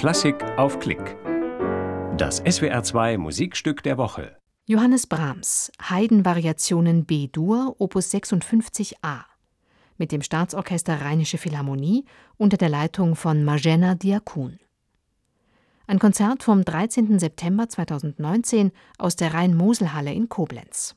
Klassik auf Klick. Das SWR2 Musikstück der Woche. Johannes Brahms, Haydn-Variationen B-Dur, Opus 56a. Mit dem Staatsorchester Rheinische Philharmonie unter der Leitung von Marjana Diakun. Ein Konzert vom 13. September 2019 aus der Rhein-Mosel-Halle in Koblenz.